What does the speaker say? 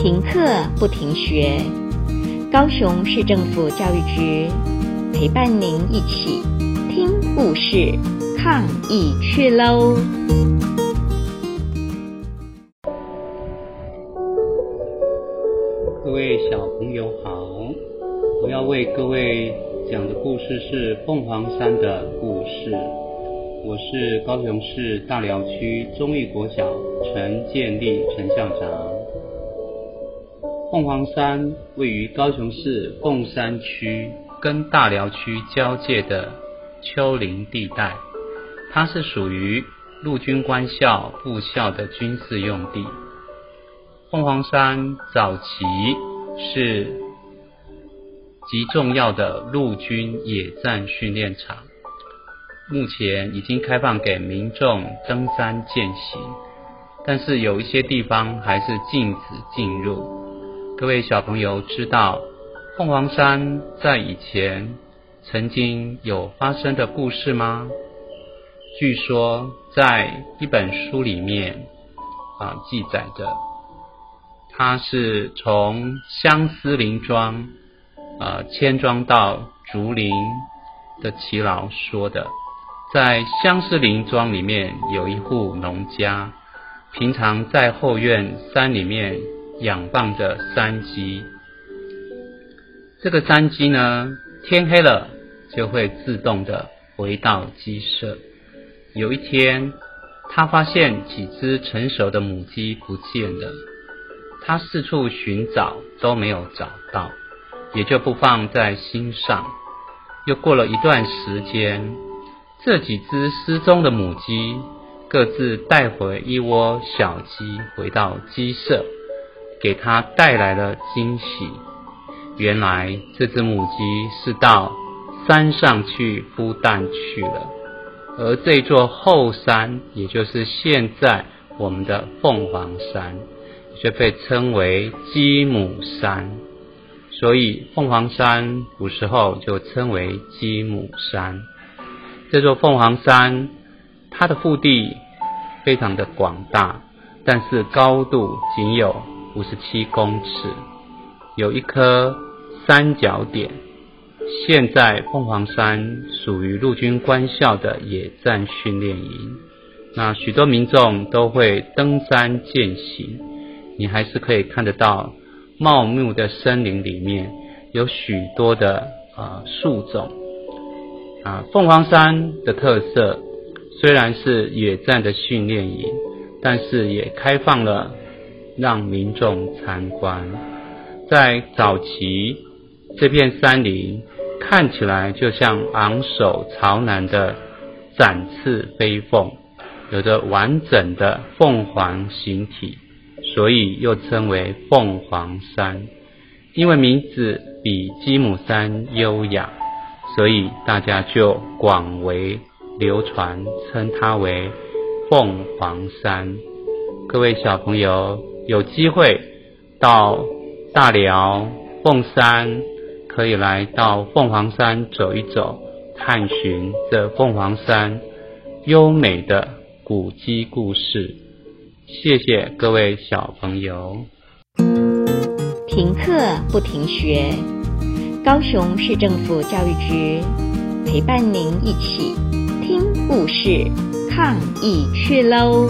停课不停学，高雄市政府教育局陪伴您一起听故事、抗疫去喽！各位小朋友好，我要为各位讲的故事是凤凰山的故事。我是高雄市大寮区中义国小陈建立陈校长。凤凰山位于高雄市凤山区跟大寮区交界的丘陵地带，它是属于陆军官校部校的军事用地。凤凰山早期是极重要的陆军野战训练场，目前已经开放给民众登山健行，但是有一些地方还是禁止进入。各位小朋友知道凤凰山在以前曾经有发生的故事吗？据说在一本书里面啊记载的，它是从相思林庄啊迁庄到竹林的耆老说的。在相思林庄里面有一户农家，平常在后院山里面。养放着山鸡，这个山鸡呢，天黑了就会自动的回到鸡舍。有一天，他发现几只成熟的母鸡不见了，他四处寻找都没有找到，也就不放在心上。又过了一段时间，这几只失踪的母鸡各自带回一窝小鸡，回到鸡舍。给他带来了惊喜。原来这只母鸡是到山上去孵蛋去了，而这座后山，也就是现在我们的凤凰山，却被称为鸡母山。所以凤凰山古时候就称为鸡母山。这座凤凰山，它的腹地非常的广大，但是高度仅有。五十七公尺，有一颗三角点。现在凤凰山属于陆军官校的野战训练营，那许多民众都会登山健行。你还是可以看得到茂密的森林里面有许多的啊树种啊。凤凰山的特色虽然是野战的训练营，但是也开放了。让民众参观，在早期，这片山林看起来就像昂首朝南的展翅飞凤，有着完整的凤凰形体，所以又称为凤凰山。因为名字比鸡母山优雅，所以大家就广为流传，称它为凤凰山。各位小朋友。有机会到大寮凤山，可以来到凤凰山走一走，探寻这凤凰山优美的古迹故事。谢谢各位小朋友。停课不停学，高雄市政府教育局陪伴您一起听故事，抗疫去喽！